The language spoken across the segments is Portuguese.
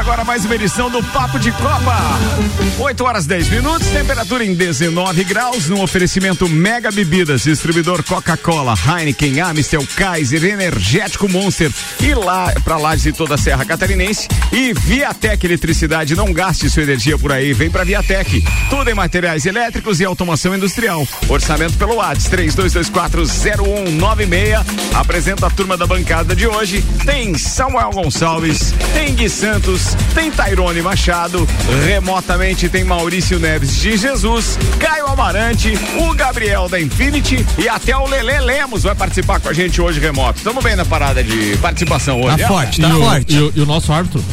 Agora mais uma edição do Papo de Copa. 8 horas 10 minutos, temperatura em 19 graus, no oferecimento Mega Bebidas, distribuidor Coca-Cola, Heineken, Amstel, Kaiser, Energético Monster e lá para lá de toda a Serra Catarinense e Viatec Eletricidade, não gaste sua energia por aí, vem para Viatec. Tudo em materiais elétricos e automação industrial. Orçamento pelo WhatsApp 32240196. Apresenta a turma da bancada de hoje. Tem Samuel Gonçalves, tem Gui Santos, tem Tairone Machado, remotamente tem Maurício Neves de Jesus, Caio Amarante, o Gabriel da Infinity e até o Lele Lemos vai participar com a gente hoje remoto. Estamos bem na parada de participação hoje. Tá é? forte, tá e, forte. O, e, o, e o nosso árbitro?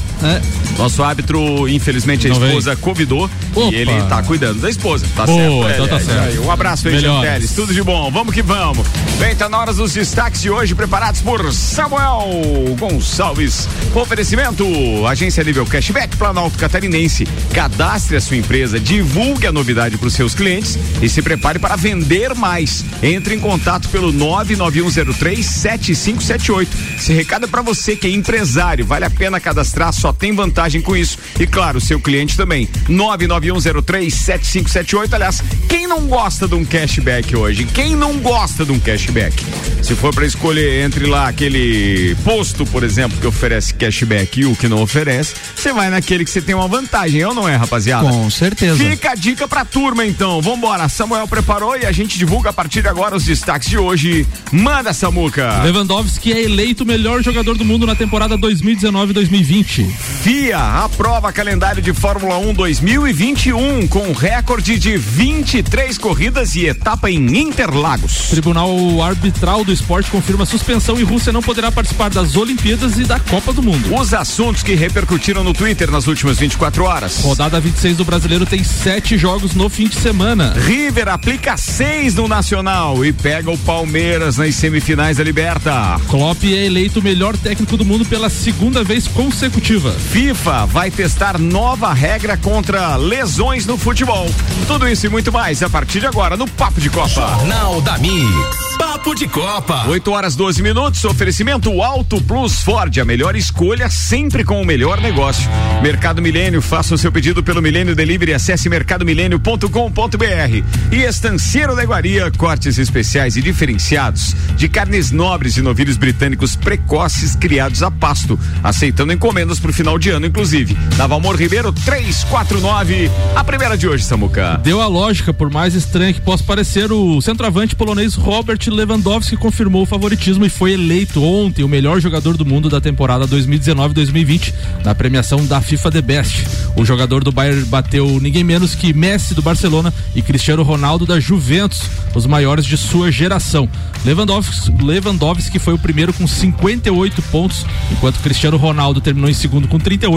Nosso árbitro, infelizmente, a Não esposa convidou Opa. e ele tá cuidando da esposa. Tá Boa, certo? então tá É, é, certo. é, Um abraço aí, Jean. Teles. Tudo de bom. Vamos que vamos. Bem, tá na hora dos destaques de hoje, preparados por Samuel Gonçalves. Oferecimento, agência nível cashback Planalto Catarinense. Cadastre a sua empresa, divulgue a novidade para os seus clientes e se prepare para vender mais. Entre em contato pelo 991037578. Esse recado é para você que é empresário. Vale a pena cadastrar, só tem vantagem com isso. E claro, o seu cliente também. 991037578. Aliás, quem não gosta de um cashback hoje? Quem não gosta de um cashback? Se for para escolher entre lá aquele posto, por exemplo, que oferece cashback e o que não oferece, você vai naquele que você tem uma vantagem, ou não é, rapaziada? Com certeza. Fica a dica pra turma então. Vambora. Samuel preparou e a gente divulga a partir de agora os destaques de hoje. Manda, Samuca. Lewandowski é eleito o melhor jogador do mundo na temporada 2019-2020. FIA aprova calendário de Fórmula 1 2021 com recorde de 23 corridas e etapa em Interlagos. Tribunal Arbitral do Esporte confirma suspensão e Rússia não poderá participar das Olimpíadas e da Copa do Mundo. Os assuntos que repercutiram no Twitter nas últimas 24 horas. Rodada 26 do Brasileiro tem sete jogos no fim de semana. River aplica seis no Nacional e pega o Palmeiras nas semifinais da Liberta. Klopp é eleito o melhor técnico do mundo pela segunda vez consecutiva. FIFA vai testar nova regra contra lesões no futebol. Tudo isso e muito mais a partir de agora no Papo de Copa. Jornal da Mix. Papo de Copa. 8 horas 12 minutos, oferecimento Alto Plus Ford, a melhor escolha sempre com o melhor negócio. Mercado Milênio, faça o seu pedido pelo Milênio Delivery, acesse mercadomilênio.com.br. E Estanceiro da Iguaria, cortes especiais e diferenciados de carnes nobres e novilhos britânicos precoces criados a pasto, aceitando encomendas para o final de ano, inclusive. Na Ribeiro 349, a primeira de hoje, Samuca. Deu a lógica, por mais estranha que possa parecer, o centroavante polonês Robert Lewandowski confirmou o favoritismo e foi eleito ontem o melhor jogador do mundo da temporada 2019-2020 na premiação da FIFA The Best. O jogador do Bayern bateu ninguém menos que Messi do Barcelona e Cristiano Ronaldo da Juventus, os maiores de sua geração. Lewandowski, Lewandowski foi o primeiro com 58 pontos, enquanto Cristiano Ronaldo terminou em segundo com 38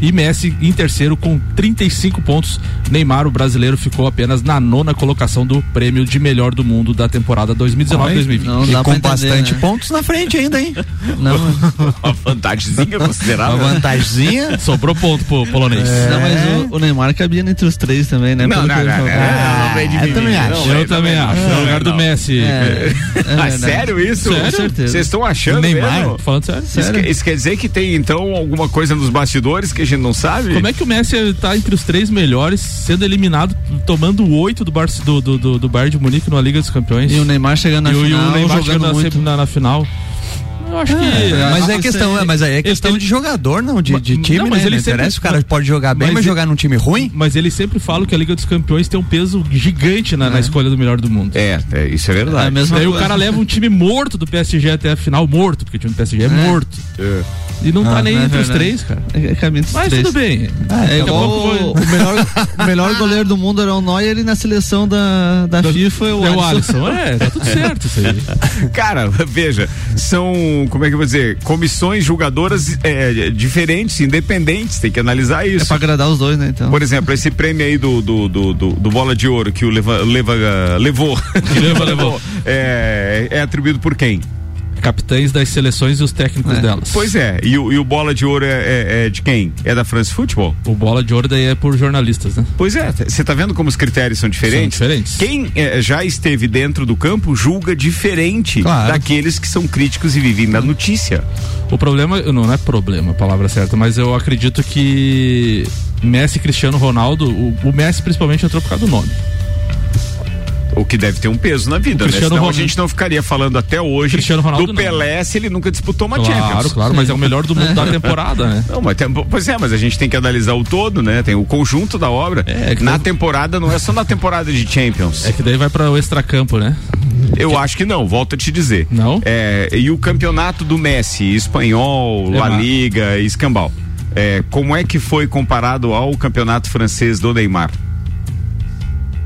e Messi em terceiro com 35 pontos. Neymar, o brasileiro, ficou apenas na nona colocação do prêmio de melhor do mundo da temporada 2019-2020. Não E dá com bastante né? pontos na frente ainda, hein? Não, Uma vantagemzinha Uma considerável. vantagemzinha. Sobrou ponto pro polonês. não, mas o, o Neymar cabia entre os três também, né? Não, Pelo não, eu também acho. Eu também acho. não, No lugar do. Messi. É, é Ah, verdade. sério isso? Com certeza. Vocês estão achando Neymar? mesmo? Falando sério. Isso, Sério? que- isso quer dizer que tem então alguma coisa nos bastidores que a gente não sabe? Como é que o Messi tá entre os três melhores, sendo eliminado, tomando oito do, Bar do, do, do, do Bayern de Munique na Liga dos Campeões? E o Neymar chegando na E o- e final, o Neymar jogando chegando muito. sempre na, na final. Eu acho que. Mas acho é que questão, aí- mas aí é ele- questão ele- de jogador, não, de, de Não, time, mas né? ele Não sempre- interessa, o cara pode jogar bem, mas mas, ele- jogar num time ruim. Mas eles sempre falam que a Liga dos Campeões tem um peso gigante na, na escolha do melhor do mundo. É, é, isso é É a verdade. Daí o coisa. cara leva um time morto do PSG até a final, morto, porque o time do PSG é, morto. É. E não tá Ah, nem é entre os três, cara. É, caminho dos Mas três. tudo bem. É Daqui a igual pouco o, o melhor, o melhor goleiro do mundo era o Neuer e na seleção da, da FIFA é o É o Alisson. Alisson. É, tá tudo certo isso aí. Cara, veja, são como é que eu vou dizer, comissões julgadoras é, diferentes, independentes, tem que analisar É isso. pra agradar os dois, né? Então. Por exemplo, esse prêmio aí do, do, do, do- do Bola de Ouro que o Leva, leva, levou. leva, levou. É, é atribuído por quem? Capitães das seleções e os técnicos É. delas. Pois é, e o, e o Bola de Ouro é, é- é de quem? É da France Football? O bola de ouro daí é por jornalistas, né? Pois é, você tá vendo como os critérios são diferentes? São diferentes. Quem eh, já esteve dentro do campo julga diferente Claro. daqueles que são críticos e vivem da notícia. O problema, não, não é problema a palavra certa, mas eu acredito que Messi Cristiano Ronaldo, o, o Messi principalmente entrou por causa do nome. O que deve ter um peso na vida, né? Senão a Ronaldo- gente não ficaria falando até hoje Cristiano Ronaldo do não. Pelé se ele nunca disputou uma Claro, Champions. claro, mas é o melhor do mundo da temporada, né? Não, mas tem- pois é, mas a gente tem que analisar o todo, né? Tem o conjunto da obra. É, que na tem- temporada, não é só na temporada de Champions. É que daí vai para o extracampo, né? Eu acho que não, volto a te dizer. Não? É, e o campeonato do Messi, espanhol, É La. Liga, escambau. É, como é que foi comparado ao campeonato francês do Neymar?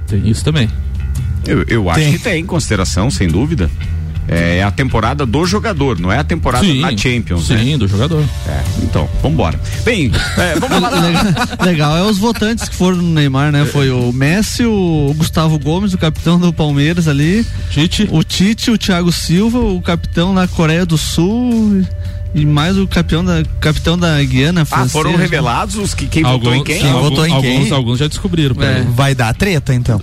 Tem isso também. Eu, eu acho Tem. que tem em consideração, sem dúvida. É, é a temporada do jogador, não é a temporada na Champions, né? Sim, do jogador. É, então, vambora. Bem, é, vamos lá. Legal, legal é os votantes que foram no Neymar, né? Foi o Messi, o Gustavo Gomes, o capitão do Palmeiras ali, Tite. o Tite, o Thiago Silva, o capitão da Coreia do Sul e mais o capitão da, capitão da Guiana Ah, foram revelados os que quem votou em quem? Quem alguns, votou em alguns, quem? alguns já descobriram. É. peraí. Vai dar treta, então.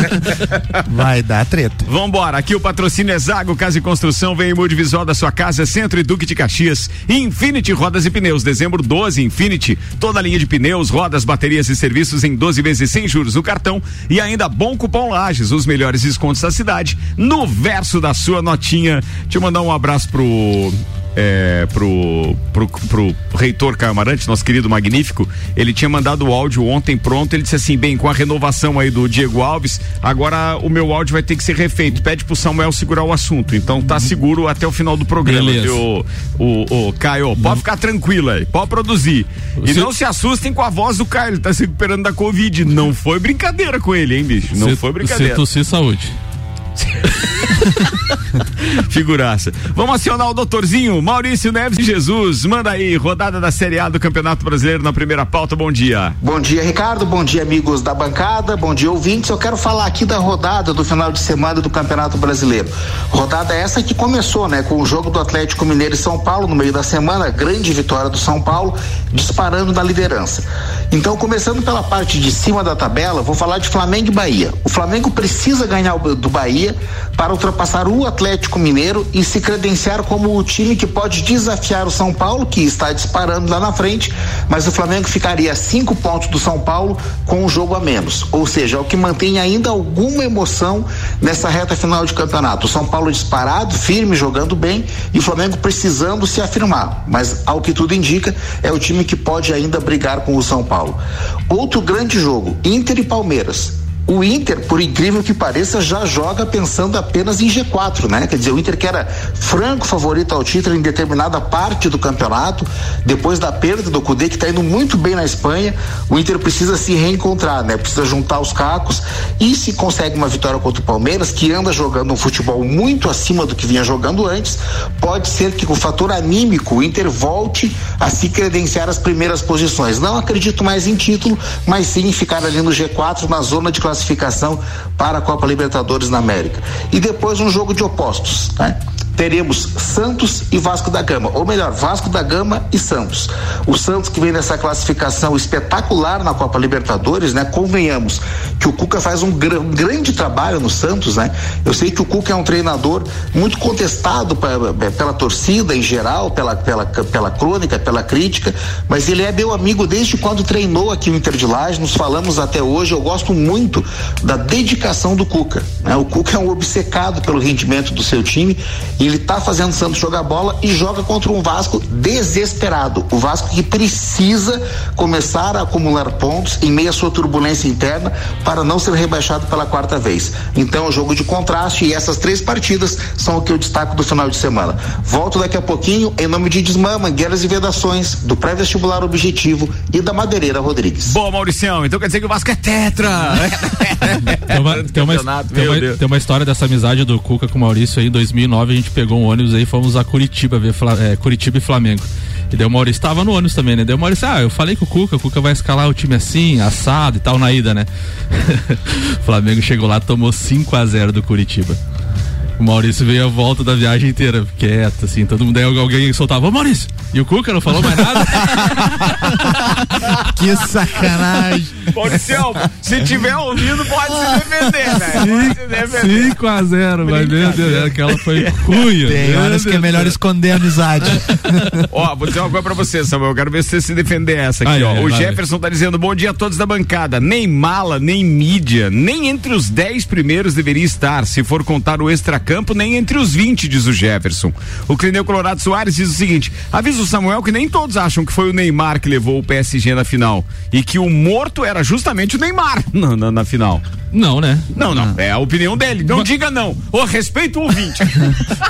Vai dar treta. Vambora, aqui o patrocínio é Zago Casa e Construção, vem mude visual da sua casa, Centro e Duque de Caxias, Infinity Rodas e Pneus, dezembro 12, Infinity, toda a linha de pneus, rodas, baterias e serviços em 12 vezes sem juros no cartão e ainda bom cupom Lages, os melhores descontos da cidade, no verso da sua notinha. Deixa eu mandar um abraço pro é, pro, pro, pro reitor Camarante, nosso querido magnífico, ele tinha mandado o áudio ontem pronto, ele disse assim, bem, com a renovação aí do Diego Alves, agora o meu áudio vai ter que ser refeito, pede pro Samuel segurar o assunto, então tá seguro até o final do programa, viu, o, o, Caio, pode ficar tranquilo aí, pode produzir, e Se- não se assustem com a voz do Caio, ele tá se recuperando da Covid, não foi brincadeira com ele, hein, bicho, não Se- foi brincadeira. Se tossir, saúde. Figuraça. Vamos acionar o doutorzinho Maurício Neves de Jesus. Manda aí, rodada da Série A do Campeonato Brasileiro na primeira pauta. Bom dia. Bom dia, Ricardo. Bom dia, amigos da bancada. Bom dia, ouvintes. Eu quero falar aqui da rodada do final de semana do Campeonato Brasileiro. Rodada essa que começou, né, com o jogo do Atlético Mineiro e São Paulo no meio da semana, grande vitória do São Paulo, disparando na liderança. Então, começando pela parte de cima da tabela, vou falar de Flamengo e Bahia. O Flamengo precisa ganhar do Bahia para ultrapassar o Atlético Mineiro e se credenciar como o time que pode desafiar o São Paulo, que está disparando lá na frente, mas o Flamengo ficaria a cinco pontos do São Paulo com um jogo a menos. Ou seja, é o que mantém ainda alguma emoção nessa reta final de campeonato. O São Paulo disparado, firme, jogando bem e o Flamengo precisando se afirmar. Mas, ao que tudo indica, é o time que pode ainda brigar com o São Paulo. Outro grande jogo, Inter e Palmeiras. O Inter, por incrível que pareça, já joga pensando apenas em G4, né? Quer dizer, o Inter que era franco favorito ao título em determinada parte do campeonato, depois da perda do Cudê, que está indo muito bem na Espanha, o Inter precisa se reencontrar, né? Precisa juntar os cacos e se consegue uma vitória contra o Palmeiras, que anda jogando um futebol muito acima do que vinha jogando antes, pode ser que com o fator anímico o Inter volte a se credenciar as primeiras posições. Não acredito mais em título, mas sim em ficar ali no G4, na zona de classificação para a Copa Libertadores na América. E depois um jogo de opostos, né? Teremos Santos e Vasco da Gama, ou melhor, Vasco da Gama e Santos. O Santos que vem nessa classificação espetacular na Copa Libertadores, né? Convenhamos que o Cuca faz um, gr grande trabalho no Santos, né? Eu sei que o Cuca é um treinador muito contestado pra, pela torcida em geral, pela, pela, pela crônica, pela crítica, mas ele é meu amigo desde quando treinou aqui o Inter de Laje, nos falamos até hoje, eu gosto muito da dedicação do Cuca, né? O Cuca é um obcecado pelo rendimento do seu time e ele tá fazendo o Santos jogar bola e joga contra um Vasco desesperado. O Vasco que precisa começar a acumular pontos em meio à sua turbulência interna para não ser rebaixado pela quarta vez. Então, é um jogo de contraste e essas três partidas são o que eu destaco do final de semana. Volto daqui a pouquinho em nome de Desmã, Mangueiras e Vedações, do pré-vestibular Objetivo e da Madeireira Rodrigues. Boa, Mauricião. Então quer dizer que o Vasco é tetra. Tem uma, tem, uma, tem, uma, tem uma história dessa amizade do Cuca com o Maurício aí em 2009. A gente pegou um ônibus aí, fomos a Curitiba ver é, Curitiba e Flamengo. E daí o Maurício tava no ônibus também, né? Daí o Maurício, ah, eu falei com o Cuca, o Cuca vai escalar o time assim, assado e tal na ida, né? o Flamengo chegou lá, tomou 5 a 0 do Curitiba. O Maurício veio a volta da viagem inteira, quieto, assim, todo mundo, aí alguém soltava, ô Maurício! E o Cuca não falou mais nada. Que sacanagem. Mauricião, se tiver ouvindo, pode se defender, velho. Pode se defender. 5 a 0 mas meu Deus, aquela foi ruim. Tem horas que é melhor esconder a amizade. Ó, vou dizer uma coisa pra você, Samuel. Eu quero ver se você se defender essa aqui, Ai, ó. ai, o vai. Jefferson tá dizendo: bom dia a todos da bancada. Nem mala, nem mídia, nem entre os 10 primeiros deveria estar. Se for contar o extracampo, nem entre os 20, diz o Jefferson. O Clineu Colorado Soares diz o seguinte: avisa o Samuel que nem todos acham que foi o Neymar que levou o PSG na final. E que o morto era justamente o Neymar na, na, na final. Não, né? Não, não. É a opinião dele. Não diga não. Ô, respeito o ouvinte.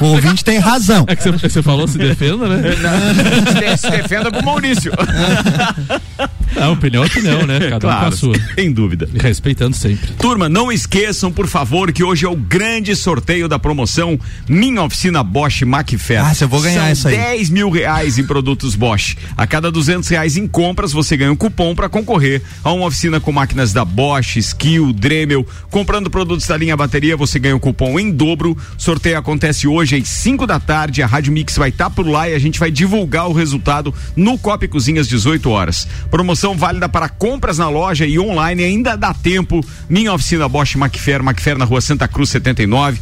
O ouvinte tem razão. É que você, você falou se defenda, né? se defenda pro Maurício. A opinião é opinião, né? Cada um com a claro, sua. sem dúvida. Respeitando sempre. Turma, não esqueçam, por favor, que hoje é o grande sorteio da promoção Minha Oficina Bosch Macfair. Ah, eu vou ganhar São essa aí. 10 mil reais em produtos Bosch. A cada 200 reais em compras, você ganha um cupom para concorrer a uma oficina com máquinas da Bosch, Skill, Dremel. Comprando produtos da linha bateria, você ganha um cupom em dobro. Sorteio acontece hoje às 5 da tarde. A Rádio Mix vai estar por lá e a gente vai divulgar o resultado no Copa e Cozinha às 18 horas. Promoção válida para compras na loja e online. Ainda dá tempo. Minha oficina Bosch Macfer, Macfer na rua Santa Cruz 79.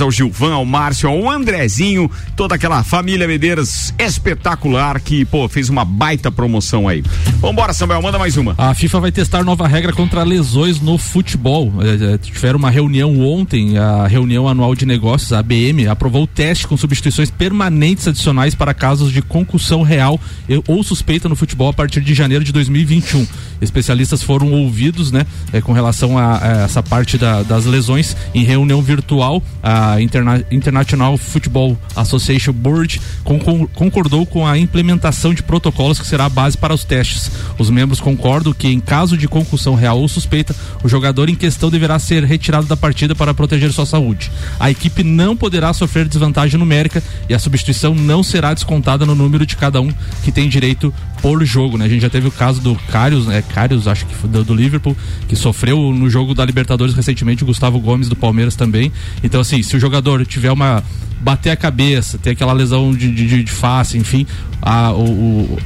Parabéns ao Gilvan, ao Márcio, ao Andrezinho, toda aquela família Medeiras espetacular que, pô, fez uma baita promoção aí. Vambora, Samuel, manda mais uma. A FIFA vai testar nova regra contra lesões no futebol. É, é, tiveram uma reunião ontem, a reunião anual de negócios, a ABM, aprovou o teste com substituições permanentes adicionais para casos de concussão real ou suspeita no futebol a partir de janeiro de 2021. Especialistas foram ouvidos, né, é, com relação a, a essa parte da- das lesões em reunião virtual. A Interna- International Football Association Board con- con- concordou com a implementação de protocolos que será a base para os testes. Os membros concordam que, em caso de concussão real ou suspeita, o jogador em questão deverá ser retirado da partida para proteger sua saúde. A equipe não poderá sofrer desvantagem numérica e a substituição não será descontada no número de cada um que tem direito por jogo, né? A gente já teve o caso do Carius, né? Carius, acho que do, do Liverpool, que sofreu no jogo da Libertadores recentemente, o Gustavo Gomes do Palmeiras também. Então, assim, se o jogador tiver uma. bater a cabeça, ter aquela lesão de, de, de- face, enfim, a, o,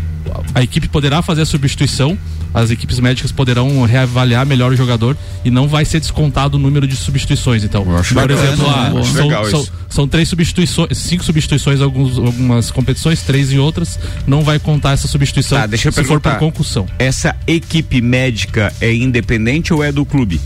a equipe poderá fazer a substituição. As equipes médicas poderão reavaliar melhor o jogador e não vai ser descontado o número de substituições. Então, por legal, exemplo, né? ah, são, são- são três substituições, cinco substituições em alguns, algumas competições, três em outras. Não vai contar essa substituição Tá, deixa eu se for por perguntar. concussão. Essa equipe médica é independente ou é do clube?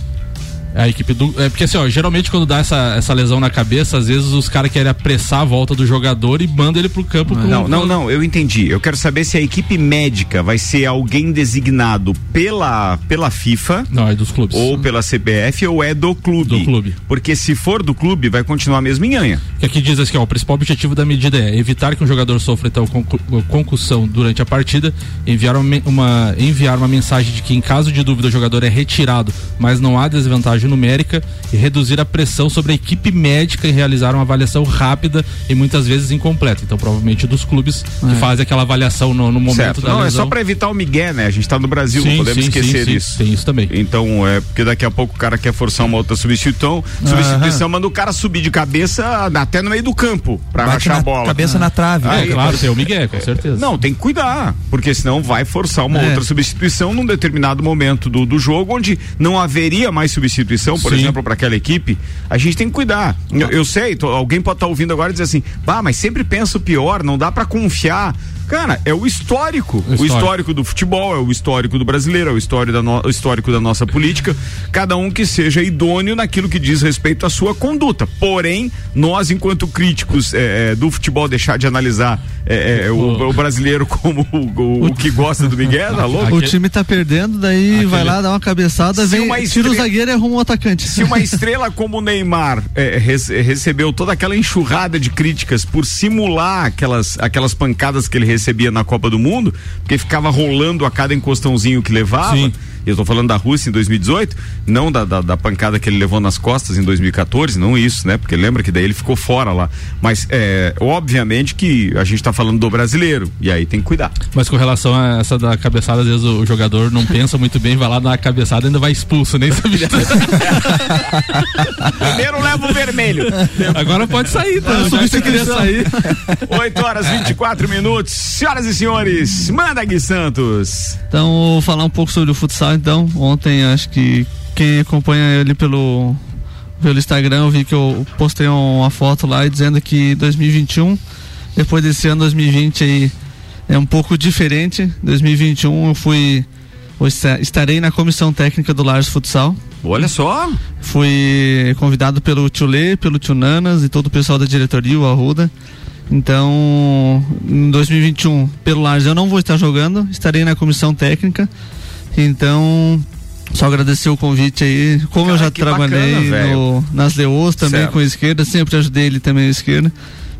A equipe do. É porque assim, ó, geralmente quando dá essa, essa lesão na cabeça, às vezes os caras querem apressar a volta do jogador e mandam ele pro campo com. Não, não, não, eu entendi. Eu quero saber se a equipe médica vai ser alguém designado pela, pela FIFA Não, é dos clubes. ou pela CBF ou é do clube. Do clube. Porque se for do clube, vai continuar a mesma enhanha. Que aqui diz assim, ó, o principal objetivo da medida é evitar que um jogador sofra então concu- concussão durante a partida, enviar uma- enviar uma mensagem de que em caso de dúvida o jogador é retirado, mas não há desvantagem numérica e reduzir a pressão sobre a equipe médica em realizar uma avaliação rápida e muitas vezes incompleta. Então provavelmente dos clubes que fazem aquela avaliação no, no momento certo. da Não, é lesão. só pra evitar o migué, né? A gente tá no Brasil, não Sim, podemos sim, esquecer sim, sim. disso. Tem isso também. Então, é porque daqui a pouco o cara quer forçar uma outra substituição, substituição, manda o cara subir de cabeça até no meio do campo pra Bate rachar na a bola. cabeça na trave. Aí, É, claro, tem o Miguel, com certeza. Não, tem que cuidar, porque senão vai forçar uma É. outra substituição num determinado momento do, do jogo, onde não haveria mais substituição, por Sim. exemplo, para aquela equipe. A gente tem que cuidar. Eu, eu sei, tô- alguém pode estar ouvindo agora e dizer assim, bah, mas sempre penso pior, não dá para confiar. Cara, é o histórico. O histórico. histórico do futebol, é o histórico do brasileiro, é o histórico da, no- o histórico da nossa política. Cada um que seja idôneo naquilo que diz respeito à sua conduta. Porém, nós, enquanto críticos é, é, do futebol, deixar de analisar é, é, o, o brasileiro como o, o- o que gosta do Miguel, tá louco? O time tá perdendo, daí vai lá, dá uma cabeçada, Se vem, uma tira estrela- o zagueiro e arruma um atacante. Se uma estrela como o Neymar é, rece- recebeu toda aquela enxurrada de críticas por simular aquelas, aquelas pancadas que ele recebia na Copa do Mundo, porque ficava rolando a cada encostãozinho que levava. Sim. Eu estou falando da Rússia em 2018, não da, da, da, pancada que ele levou nas costas em 2014, não isso, né? Porque lembra que daí ele ficou fora lá. Mas é, obviamente que a gente está falando do brasileiro, e aí tem que cuidar. Mas com relação a essa da cabeçada, às vezes o, jogador não pensa muito bem, vai lá dar a cabeçada e ainda vai expulso, nem sabe. Primeiro leva o vermelho. Agora pode sair, tá? Que você queria sair. 8 horas 24 minutos. Senhoras e senhores, manda Gui Santos. Então, vou falar um pouco sobre o futsal então. Ontem acho que quem acompanha ele pelo pelo Instagram, eu vi que eu postei uma foto lá dizendo que 2021, depois desse ano 2020 aí é um pouco diferente. 2021 eu fui eu estarei na comissão técnica do Lars Futsal. Olha só! Fui convidado pelo Tio Lê, pelo Tio Nanas e todo o pessoal da diretoria, o Arruda. Então, em 2021, pelo Lars eu não vou estar jogando, estarei na comissão técnica. Então, só agradecer o convite aí. Como Cara, eu já trabalhei bacana, no, nas Leos também certo. com a esquerda, sempre ajudei ele também a esquerda.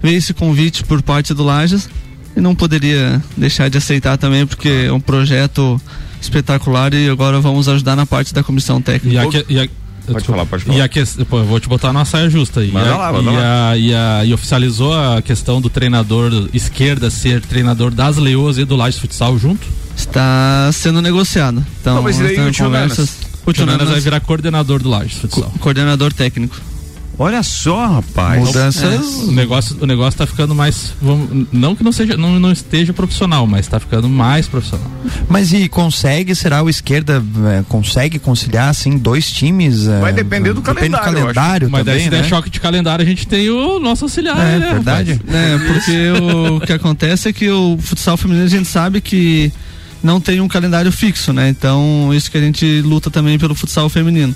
Veio esse convite por parte do Lages e não poderia deixar de aceitar também, porque é um projeto espetacular e agora vamos ajudar na parte da comissão técnica. E a, que, e a Pode falar, pode falar. E a que, pô, eu vou te botar numa saia justa aí. Manda lá, manda e, lá. A, e, a, e oficializou a questão do treinador esquerda ser treinador das Leoas e do Lages Futsal junto? Está sendo negociado. Então, Não, mas aí o conversas. O Tio vai virar coordenador do Lages Futsal. Co coordenador técnico. Olha só, rapaz. Mudanças. É. O negócio, o negócio tá ficando mais, vamos, não que não seja, não, não esteja profissional, mas está ficando mais profissional. Mas e consegue, será o esquerda é, consegue conciliar assim dois times? É, Vai depender do depende calendário. Do calendário mas também, daí se né? der choque de calendário, a gente tem o nosso auxiliar, é, né? verdade. É, porque o que acontece é que o futsal feminino a gente sabe que não tem um calendário fixo, né? Então, isso que a gente luta também pelo futsal feminino.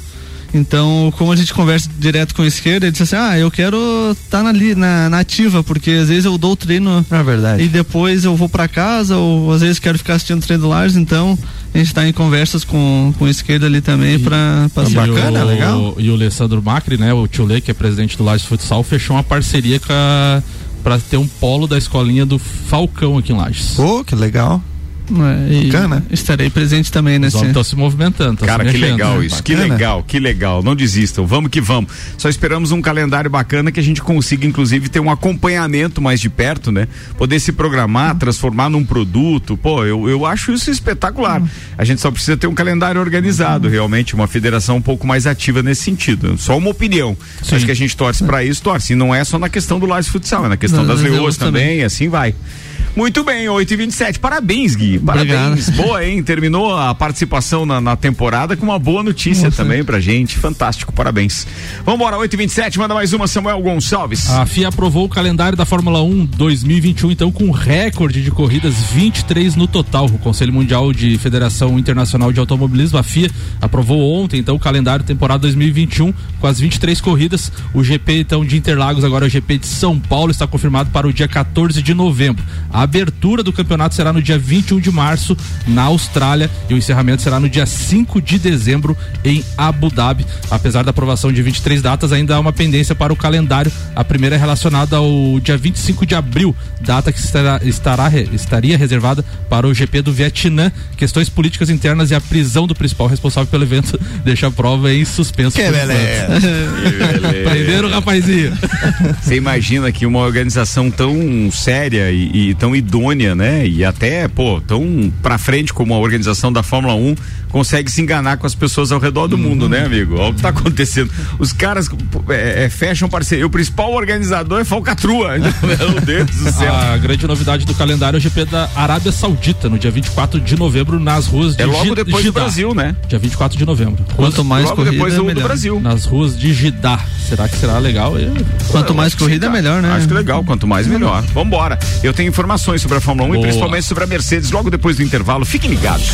Então, como a gente conversa direto com a esquerda, ele disse assim: Ah, eu quero estar tá na, na, na, ativa, porque às vezes eu dou o treino é verdade. e depois eu vou para casa, ou às vezes quero ficar assistindo o treino do Lars, então a gente está em conversas com, com a esquerda ali também para ser bacana, o, legal. E o Alessandro Macri, né, o tio Lê, que é presidente do Lages Futsal, fechou uma parceria com a para ter um polo da escolinha do Falcão aqui em Lages. Pô, que legal. É, Bacana. Estarei presente também nesse. Os estão se movimentando. Tão Cara, se que legal né? isso. Bacana. Que legal, que legal. Não desistam. Vamos que vamos. Só esperamos um calendário bacana que a gente consiga, inclusive, ter um acompanhamento mais de perto, né? Poder se programar, transformar num produto. Pô, eu, eu acho isso espetacular. A gente só precisa ter um calendário organizado, realmente, uma federação um pouco mais ativa nesse sentido. Só uma opinião. Sim. Acho que a gente torce para isso, torce. E não é só na questão do Lages Futsal, é na questão das leoas também, também, assim vai. Muito bem, 8 e 27 Parabéns, Gui. Parabéns. Obrigado. Boa, hein? Terminou a participação na, na, temporada com uma boa notícia Nossa. também pra gente. Fantástico, parabéns. Vambora, 8 e 27 manda mais uma, Samuel Gonçalves. A FIA aprovou o calendário da Fórmula 1 2021, então, com recorde de corridas, 23 no total. O Conselho Mundial de Federação Internacional de Automobilismo, a FIA, aprovou ontem, então, o calendário temporada 2021, com as 23 corridas. O GP, então, de Interlagos, agora o GP de São Paulo, está confirmado para o dia 14 de novembro. A abertura do campeonato será no dia 21 de março na Austrália e o encerramento será no dia 5 de dezembro em Abu Dhabi. Apesar da aprovação de 23 datas, ainda há uma pendência para o calendário. A primeira é relacionada ao dia 25 de abril, data que estará, estará estaria reservada para o GP do Vietnã. Questões políticas internas e a prisão do principal responsável pelo evento deixa a prova em suspenso. Que beleza. Prenderam o rapazinho. Você imagina que uma organização tão séria e, e tão idônea, né? E até, pô, tão pra frente como a organização da Fórmula 1 consegue se enganar com as pessoas ao redor do uhum. mundo, né, amigo? Olha o que tá acontecendo. Os caras é, é, fecham parceria. O principal organizador é Falcatrua. Meu Deus do céu. A grande novidade do calendário é o GP da Arábia Saudita, no dia 24 de novembro, nas ruas de É logo depois Gidá. do Brasil, né? Dia 24 de novembro. Quanto mais logo corrida, depois do, é do Brasil. Nas ruas de Gidá. Será que será legal? Eu... Quanto mais corrida, é melhor, né? Acho que legal. Quanto mais, melhor. Vambora. Eu tenho informações sobre a Fórmula 1 Boa. e principalmente sobre a Mercedes logo depois do intervalo. Fiquem ligados.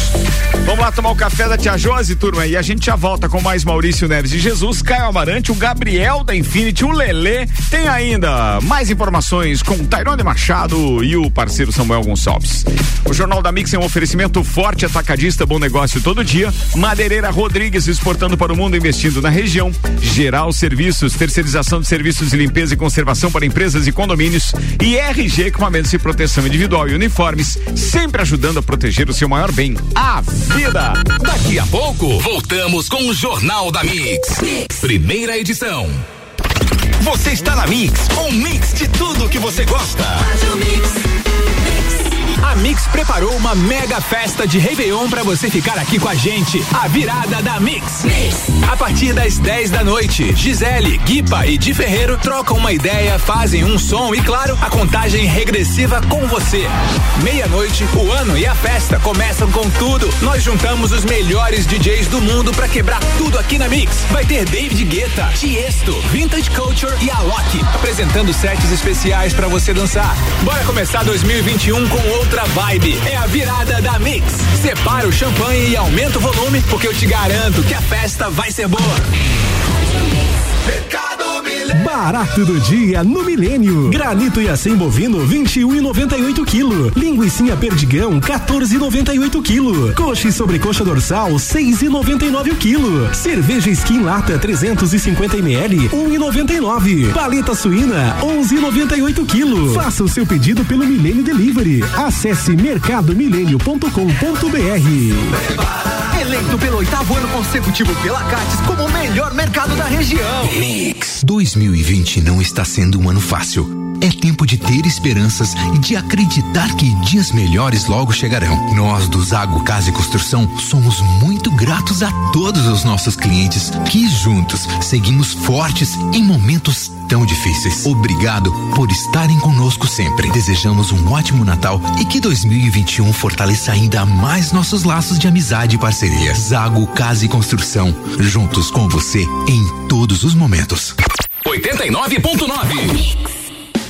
Vamos lá tomar o café da Tia Josi, turma, e a gente já volta com mais Maurício Neves de Jesus, Caio Amarante, o Gabriel da Infinity, o Lelê. Tem ainda mais informações com Tairone Machado e o parceiro Samuel Gonçalves. O Jornal da Mix é um oferecimento forte atacadista, bom negócio todo dia. Madeireira Rodrigues exportando para o mundo, investindo na região. Geral Serviços terceirização de serviços de limpeza e conservação para empresas e condomínios e RG Equipamentos de Proteção Individual e Uniformes, sempre ajudando a proteger o seu maior bem, a vida. Daqui a pouco, voltamos com o Jornal da mix. Primeira edição. Você está na Mix, um mix de tudo que você gosta. A Mix preparou uma mega festa de Réveillon para você ficar aqui com a gente. A virada da Mix. A partir das 10 da noite, Gisele, Guipa e Di Ferreiro trocam uma ideia, fazem um som e, claro, a contagem regressiva com você. Meia-noite, o ano e a festa começam com tudo. Nós juntamos os melhores DJs do mundo para quebrar tudo aqui na Mix. Vai ter David Guetta, Tiesto, Vintage Culture e Alok apresentando sets especiais para você dançar. Bora começar 2021 com outra vibe. É a virada da Mix. Separa o champanhe e aumenta o volume, porque eu te garanto que a festa vai ser boa. Barato do dia no Milênio. Granito e assim bovino 21 e 98 kg. Linguiça perdigão 14 e 98 kg. Coxa e sobrecoxa dorsal 6 e 99 kg. Cerveja Skin lata 350 ml 1 e 99. Paleta suína 11 e 98 kg. Faça o seu pedido pelo Milênio Delivery. Acesse mercadomilênio.com.br. Eleito pelo oitavo ano consecutivo pela Cates como o melhor mercado da região. Mix 2020 não está sendo um ano fácil. É tempo de ter esperanças e de acreditar que dias melhores logo chegarão. Nós do Zago Casa e Construção somos muito gratos a todos os nossos clientes que juntos seguimos fortes em momentos tão difíceis. Obrigado por estarem conosco sempre. Desejamos um ótimo Natal e que 2021 fortaleça ainda mais nossos laços de amizade e parceria. Zago Casa e Construção, juntos com você em todos os momentos. 89.9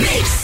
Mix.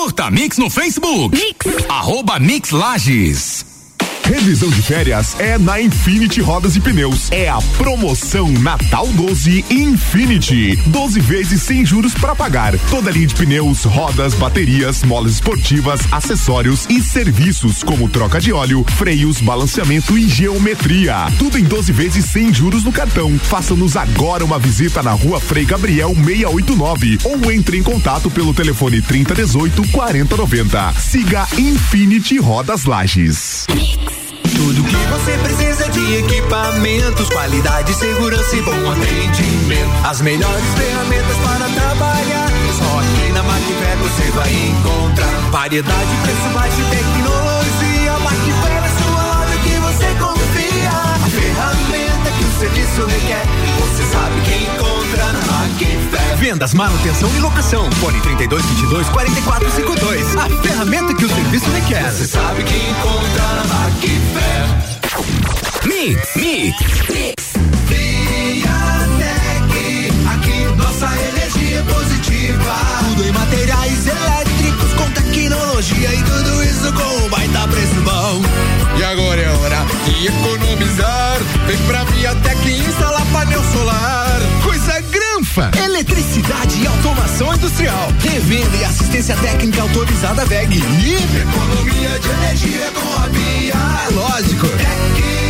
Curta Mix no Facebook. Mix. Arroba Mix Lages. Revisão de férias é na Infinity Rodas e Pneus. É a promoção Natal 12 Infinity. 12 vezes sem juros para pagar. Toda linha de pneus, rodas, baterias, molas esportivas, acessórios e serviços como troca de óleo, freios, balanceamento e geometria. Tudo em 12 vezes sem juros no cartão. Faça-nos agora uma visita na Rua Frei Gabriel 689 ou entre em contato pelo telefone 3018 4090. Siga Infinity Rodas Lages. Tudo que você precisa de equipamentos, qualidade, segurança e bom atendimento. As melhores ferramentas para trabalhar. Só aqui na Macfer você vai encontrar variedade, preço baixo e tecnologia. Serviço requer, você sabe que encontra na Macfer. Vendas, manutenção e locação. Fone 32 22 44 52. A ferramenta que o serviço requer. Você sabe que encontra na Macfer. Mix, mix. Viatec, aqui nossa energia é positiva. Industrial. Revenda e assistência técnica autorizada VEG. E economia de energia com a Via. É lógico. Tec.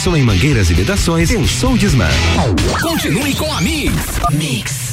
Pensou em mangueiras e vedações? Pensou Disman. Continue com a Mix. Mix.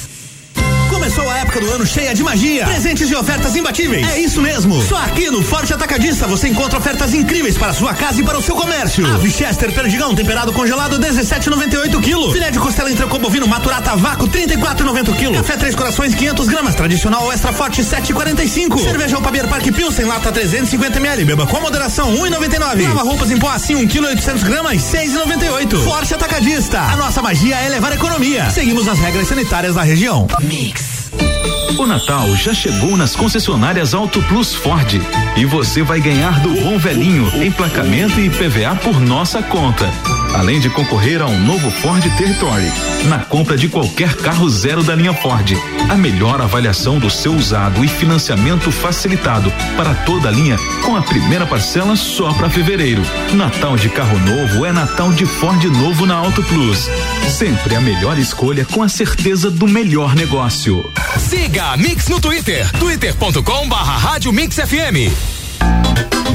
Começou a época do ano cheia de magia, presentes e ofertas imbatíveis. É isso mesmo. Só aqui no Forte Atacadista você encontra ofertas incríveis para sua casa e para o seu comércio. Ave Chester Perdigão temperado congelado 17,98 kg. Filé de costela entrecô bovino maturata vácuo 34,90 kg. Café Três Corações 500 gramas tradicional extra forte 7,45. Cerveja Alpabier Parque Pilsen lata 350 ml. Beba com moderação 1,99. Lava roupas em pó assim 1 kg 800 gramas 6,98. Forte Atacadista. A nossa magia é levar economia. Seguimos as regras sanitárias da região. Mix. Thank you. O Natal já chegou nas concessionárias Auto Plus Ford e você vai ganhar do bom velhinho emplacamento e PVA por nossa conta. Além de concorrer a um novo Ford Territory na compra de qualquer carro zero da linha Ford. A melhor avaliação do seu usado e financiamento facilitado para toda a linha com a primeira parcela só para fevereiro. Natal de carro novo é Natal de Ford novo na Auto Plus. Sempre a melhor escolha com a certeza do melhor negócio. Siga Mix no Twitter, twitter.com barra Rádio Mix FM.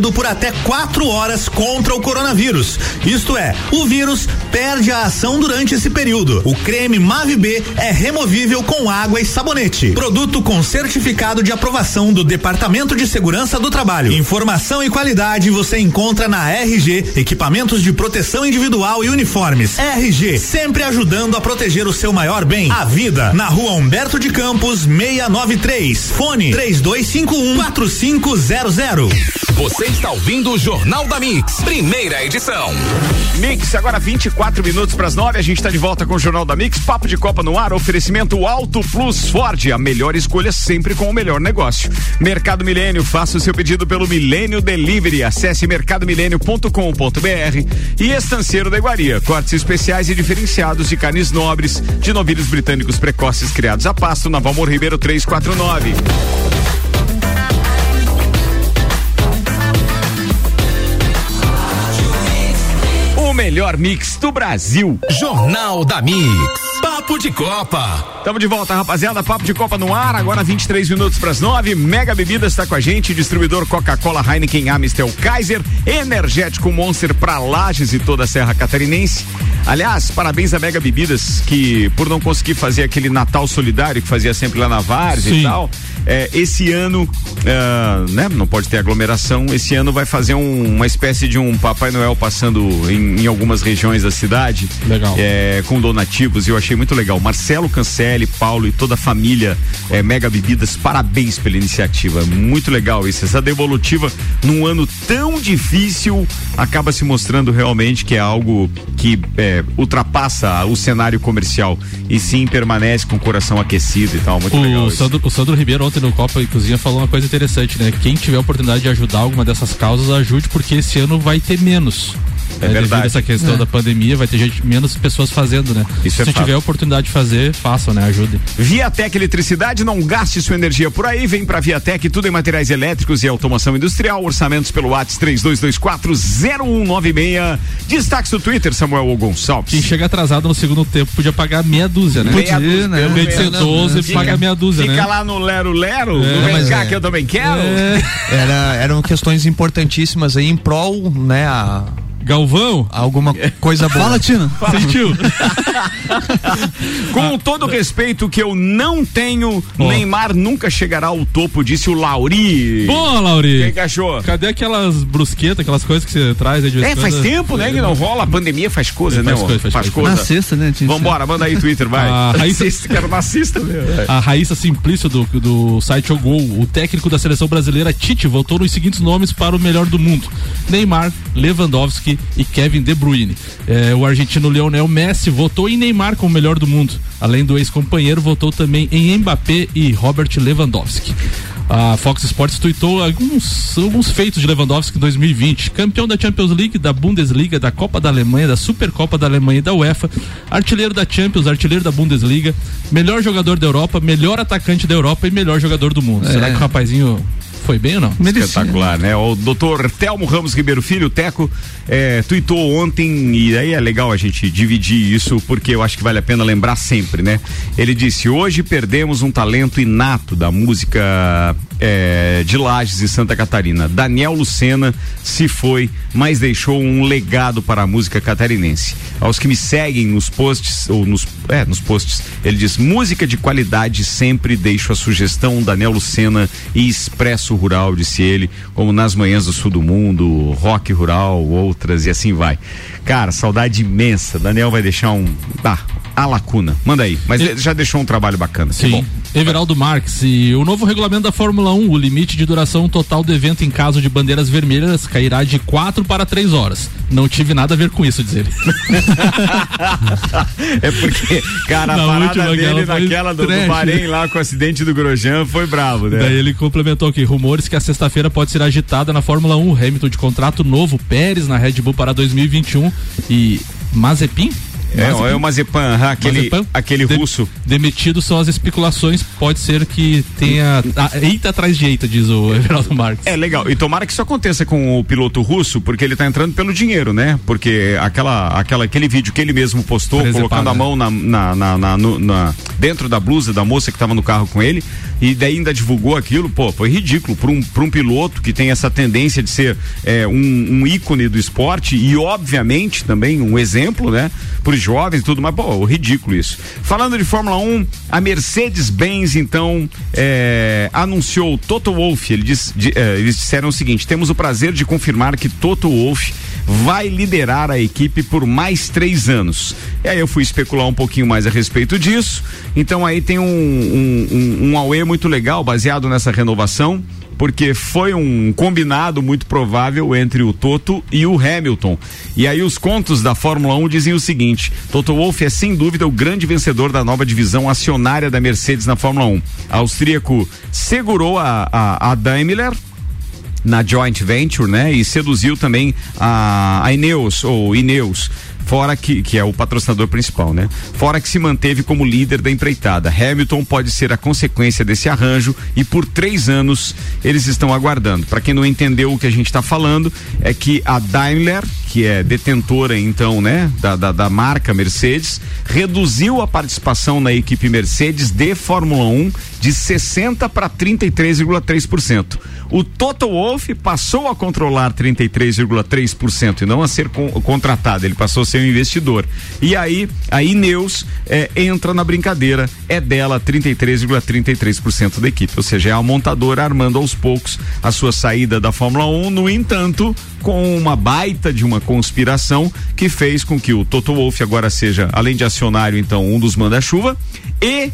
por até quatro horas contra o coronavírus. Isto é, o vírus perde a ação durante esse período. O creme Mave B é removível com água e sabonete. Produto com certificado de aprovação do Departamento de Segurança do Trabalho. Informação e qualidade você encontra na RG, equipamentos de proteção individual e uniformes. RG, sempre ajudando a proteger o seu maior bem, a vida. Na rua Humberto de Campos, 693. Fone 3251 4500. Você está ouvindo o Jornal da Mix, primeira edição. Mix, agora 24 minutos para as 9, a gente está de volta com o Jornal da Mix, Papo de Copa no ar, oferecimento Alto Plus Ford, a melhor escolha sempre com o melhor negócio. Mercado Milênio, faça o seu pedido pelo Milênio Delivery, acesse mercadomilênio.com.br e Estanceiro da Iguaria, cortes especiais e diferenciados de carnes nobres, de novilhos britânicos precoces criados a pasto, na Valmor Ribeiro 349. Melhor mix do Brasil. Jornal da Mix. Papo de Copa. Tamo de volta, rapaziada. Papo de Copa no ar. Agora 23 minutos para as 9. Mega Bebidas está com a gente. Distribuidor Coca-Cola, Heineken, Amistel, Kaiser. Energético Monster para Lages e toda a Serra Catarinense. Aliás, parabéns a Mega Bebidas que por não conseguir fazer aquele Natal solidário que fazia sempre lá na Várzea e tal. É, esse ano, uh, né? Não pode ter aglomeração. Esse ano vai fazer um, uma espécie de um Papai Noel passando em, em algumas regiões da cidade. Legal. É, com donativos. E eu achei muito legal. Marcelo Cancelli, Paulo e toda a família é, Mega Bebidas, parabéns pela iniciativa. Muito legal isso. Essa devolutiva num ano tão difícil acaba se mostrando realmente que é algo que é, ultrapassa o cenário comercial e sim permanece com o coração aquecido e tal. Muito legal. O isso. Sandro, o Sandro Ribeiro ontem no Copa e Cozinha falou uma coisa interessante, né? Quem tiver a oportunidade de ajudar alguma dessas causas, ajude, porque esse ano vai ter menos. É né? verdade. Devido a essa questão É. da pandemia, vai ter gente, menos pessoas fazendo, né? Isso Se é fato. tiver a oportunidade de fazer, façam, né? Ajudem. Viatec Eletricidade, não gaste sua energia por aí, vem pra Viatec, tudo em materiais elétricos e automação industrial, orçamentos pelo WhatsApp 32240196. Destaques do Twitter, Samuel. Gonçalves. Quem chega atrasado no segundo tempo podia pagar meia dúzia, né? Meia dúzia, né? Em vez de ser 12, Fica- paga meia dúzia, Fica né? lá no Lero Lero, É, no Vem cá é. que eu também quero. Era, eram questões importantíssimas aí em prol, né, a Galvão? alguma coisa boa. Fala, Tina. Sentiu? Com todo o respeito que eu não tenho, Neymar nunca chegará ao topo, disse o Lauri. Boa, Lauri. Quem que achou? Cadê aquelas brusquetas, aquelas coisas que você traz aí de vez É, faz quando? tempo, né, que não rola. A pandemia faz coisa, É, né? faz coisa, faz coisa. Na sexta, né? tinha que Vambora, manda aí Twitter, vai. A Raíssa- Assista, quero nazista, né? A Raíssa Simplício do, do site O Gol, o técnico da seleção brasileira Tite votou nos seguintes nomes para o melhor do mundo: Neymar, Lewandowski e Kevin De Bruyne. É, o argentino Lionel Messi votou em Neymar como melhor do mundo. Além do ex-companheiro, votou também em Mbappé e Robert Lewandowski. A Fox Sports tweetou alguns, alguns feitos de Lewandowski em 2020. Campeão da Champions League, da Bundesliga, da Copa da Alemanha, da Supercopa da Alemanha e da UEFA. Artilheiro da Champions, artilheiro da Bundesliga. Melhor jogador da Europa, melhor atacante da Europa e melhor jogador do mundo. É. Será que o rapazinho foi bem ou não? Espetacular, né? O doutor Telmo Ramos Ribeiro Filho, o Teco, é, tuitou ontem, e aí é legal a gente dividir isso, porque eu acho que vale a pena lembrar sempre, né? Ele disse: hoje perdemos um talento inato da música é, de Lages e Santa Catarina. Daniel Lucena se foi, mas deixou um legado para a música catarinense. Aos que me seguem nos posts, ou nos, é, nos posts, ele diz: música de qualidade sempre deixo a sugestão Daniel Lucena e Expresso Rural, disse ele, como nas manhãs do sul do mundo, rock rural, outras e assim vai. Cara, saudade imensa. Daniel vai deixar um. Ah, a lacuna. Manda aí. Mas ele já deixou um trabalho bacana. que Sim. bom. Everaldo Marques e o novo regulamento da Fórmula 1, o limite de duração total do evento em caso de bandeiras vermelhas cairá de 4 para 3 horas. Não tive nada a ver com isso, diz ele. É porque, cara, a Na parada última, dele naquela do, do Bahrein lá com o acidente do Grosjean foi bravo, né? Daí ele complementou aqui, rumores que a sexta-feira pode ser agitada na Fórmula 1, Hamilton de contrato novo, Pérez na Red Bull para 2021 e Mazepin? É, é o Mazepan, aham, aquele, Mazepan? aquele De- russo. Demitido são as especulações, pode ser que tenha ah, eita atrás de eita, diz o Everaldo Marques. É legal. E tomara que isso aconteça com o piloto russo, porque ele tá entrando pelo dinheiro, né? Porque aquela, aquela, aquele vídeo que ele mesmo postou, Presepado, colocando a né? mão na, na, na- na- no- na- dentro da blusa da moça que tava no carro com ele, e daí ainda divulgou aquilo, pô, foi ridículo para um, um piloto que tem essa tendência de ser é, um, um ícone do esporte e, obviamente, também um exemplo, né? Para os jovens e tudo, mas, pô, ridículo isso. Falando de Fórmula 1, a Mercedes-Benz, então, é, anunciou Toto Wolff. Ele diz, di- é, eles disseram o seguinte: temos o prazer de confirmar que Toto Wolff vai liderar a equipe por mais três anos. E aí eu fui especular um pouquinho mais a respeito disso. Então aí tem um, um, um, um muito legal baseado nessa renovação porque foi um combinado muito provável entre o Toto e o Hamilton. E aí os contos da Fórmula 1 dizem o seguinte: Toto Wolff é sem dúvida o grande vencedor da nova divisão acionária da Mercedes na Fórmula 1. A austríaco segurou a, a, a Daimler na joint venture, né? E seduziu também a, a Ineos, ou Ineos. Fora que, que é o patrocinador principal, né? Fora que se manteve como líder da empreitada. Hamilton pode ser a consequência desse arranjo e por três anos eles estão aguardando. Para quem não entendeu o que a gente está falando, é que a Daimler, que é detentora então, né, da, da, da marca Mercedes, reduziu a participação na equipe Mercedes de Fórmula 1 de 60 para 33,3%. O Toto Wolff passou a controlar 33,3% e não a ser con- contratado, ele passou a ser um investidor. E aí a Ineos eh, entra na brincadeira, é dela 33,33% da equipe, ou seja, é a montadora armando aos poucos a sua saída da Fórmula 1, no entanto, com uma baita de uma conspiração que fez com que o Toto Wolff agora seja, além de acionário, então, um dos manda-chuva e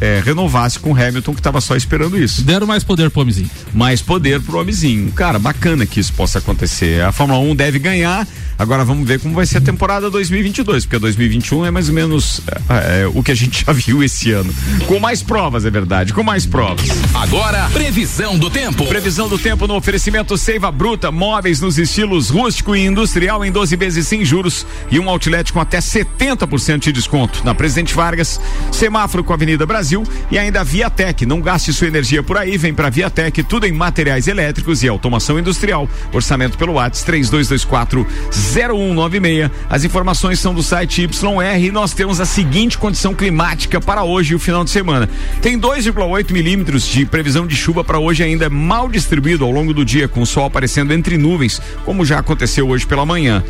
eh, renovasse com o Hamilton que estava só esperando isso. Deram mais poder pro homenzinho. Mais poder pro homenzinho. Cara, bacana que isso possa acontecer. A Fórmula 1 deve ganhar. Agora vamos ver como vai ser a temporada 2022, porque a 2021 é mais ou menos é, é, o que a gente já viu esse ano. Com mais provas, é verdade, com mais provas. Agora, previsão do tempo. Previsão do tempo no oferecimento Seiva Bruta, móveis nos estilos rústico e industrial em 12 vezes sem juros e um outlet com até 70% de desconto. Na Presidente Vargas, semáforo com a Avenida Brasil e ainda a Viatec. Não gaste sua energia por aí, vem pra Viatec, tudo em materiais elétricos e automação industrial. Orçamento pelo WhatsApp 3224 0196. As informações são do site YR e nós temos a seguinte condição climática para hoje e o final de semana. Tem 2,8 milímetros de previsão de chuva para hoje ainda mal distribuído ao longo do dia, com o sol aparecendo entre nuvens, como já aconteceu hoje pela manhã.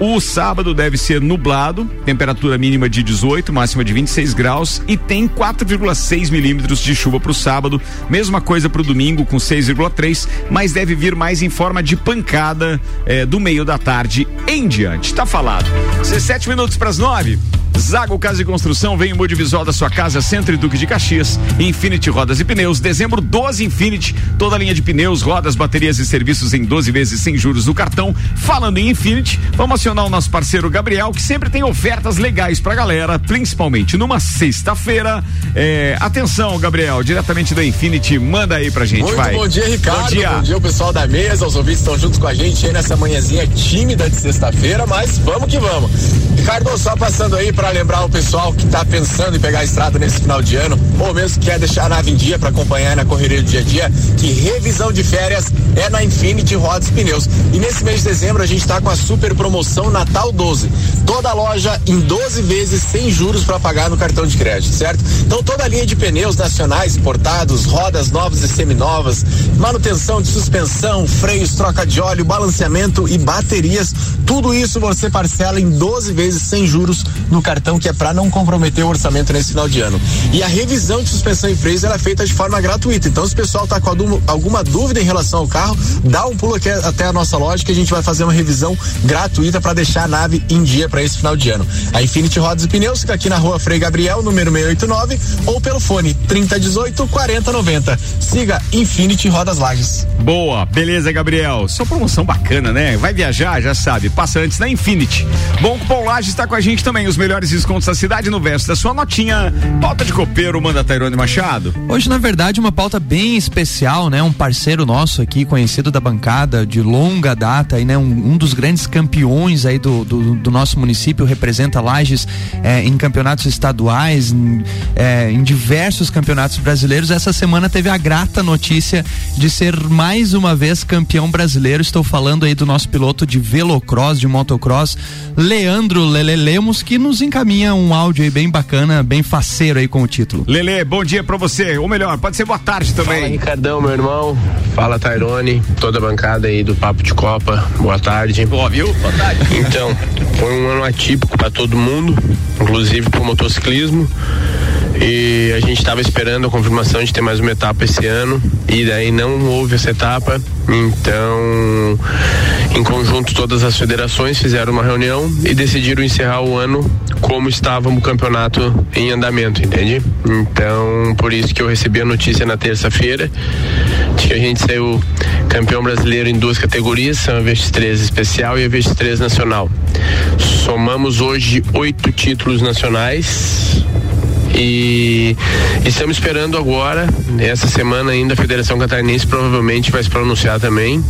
O sábado deve ser nublado, temperatura mínima de 18, máxima de 26 graus e tem 4,6 milímetros de chuva para o sábado. Mesma coisa para o domingo com 6,3, mas deve vir mais em forma de pancada eh, do meio da tarde em diante. Tá falado. 17 minutos para as 9. Zago Casa e Construção vem em Modivisual da sua casa, Centro e Duque de Caxias. Infinity Rodas e Pneus, dezembro 12 Infinity. Toda a linha de pneus, rodas, baterias e serviços em 12 vezes sem juros no cartão. Falando em Infinity, vamos acionar o nosso parceiro Gabriel, que sempre tem ofertas legais pra galera, principalmente numa sexta-feira. É, atenção, Gabriel, diretamente da Infinity, manda aí pra gente, Muito vai. bom dia, Ricardo. Bom dia. Bom dia, o pessoal da mesa. Os ouvintes estão juntos com a gente aí nessa manhãzinha tímida de sexta-feira, mas vamos que vamos. Ricardo, só passando aí para lembrar o pessoal que tá pensando em pegar a estrada nesse final de ano, ou mesmo que quer deixar a nave em dia para acompanhar na correria do dia a dia, que revisão de férias é na Infinity Rodas e Pneus. E nesse mês de dezembro a gente tá com a super promoção Natal 12. Toda loja em 12 vezes sem juros para pagar no cartão de crédito, certo? Então toda a linha de pneus nacionais importados, rodas novas e seminovas, manutenção de suspensão, freios, troca de óleo, balanceamento e baterias, tudo isso você parcela em 12 vezes sem juros no cartão que é para não comprometer o orçamento nesse final de ano. E a revisão de suspensão e freios ela é feita de forma gratuita. Então se o pessoal tá com algum- alguma dúvida em relação ao carro, dá um pulo aqui até a nossa loja que a gente vai fazer uma revisão gratuita para deixar a nave em dia para esse final de ano. A Infinity Rodas e Pneus fica aqui na rua Frei Gabriel, número 689, ou pelo fone 3018 4090. Siga Infinity Rodas Lages. Boa, beleza, Gabriel. Só promoção bacana, né? Vai viajar, já sabe. Passa antes na Infinity. Bom Cupom Lages está com a gente também. Os melhores descontos da cidade no verso da sua notinha. Pauta de copeiro, manda Tairone Machado. Hoje, na verdade, uma pauta bem especial, né? Um parceiro nosso aqui, conhecido da bancada de longa data, e, né? Um, um dos grandes campeões aí do, do, do nosso município, representa Lages eh, em campeonatos estaduais, em, eh, em diversos campeonatos brasileiros. Essa semana teve a grata notícia de ser mais uma vez campeão brasileiro. Estou falando aí do nosso piloto de velocross, de motocross, Leandro Lele Lemos, que nos encaminha um áudio aí bem bacana, bem faceiro aí com o título. Lele, bom dia pra você. Ou melhor, pode ser boa tarde também. Fala, Ricardão, meu irmão. Fala, Tairone. Toda a bancada aí do Papo de Copa. Boa tarde. Boa, viu? Boa tarde. Então, foi um ano atípico para todo mundo, inclusive pro motociclismo. E a gente estava esperando a confirmação de ter mais uma etapa esse ano e daí não houve essa etapa. Então, em conjunto, todas as federações fizeram uma reunião e decidiram encerrar o ano como estava o campeonato em andamento, entende? Então, por isso que eu recebi a notícia na terça-feira de que a gente saiu campeão brasileiro em duas categorias, são a VX3 especial e a VX3 nacional. Somamos hoje oito títulos nacionais, e estamos esperando agora, essa semana ainda, a Federação Catarinense provavelmente vai se pronunciar também,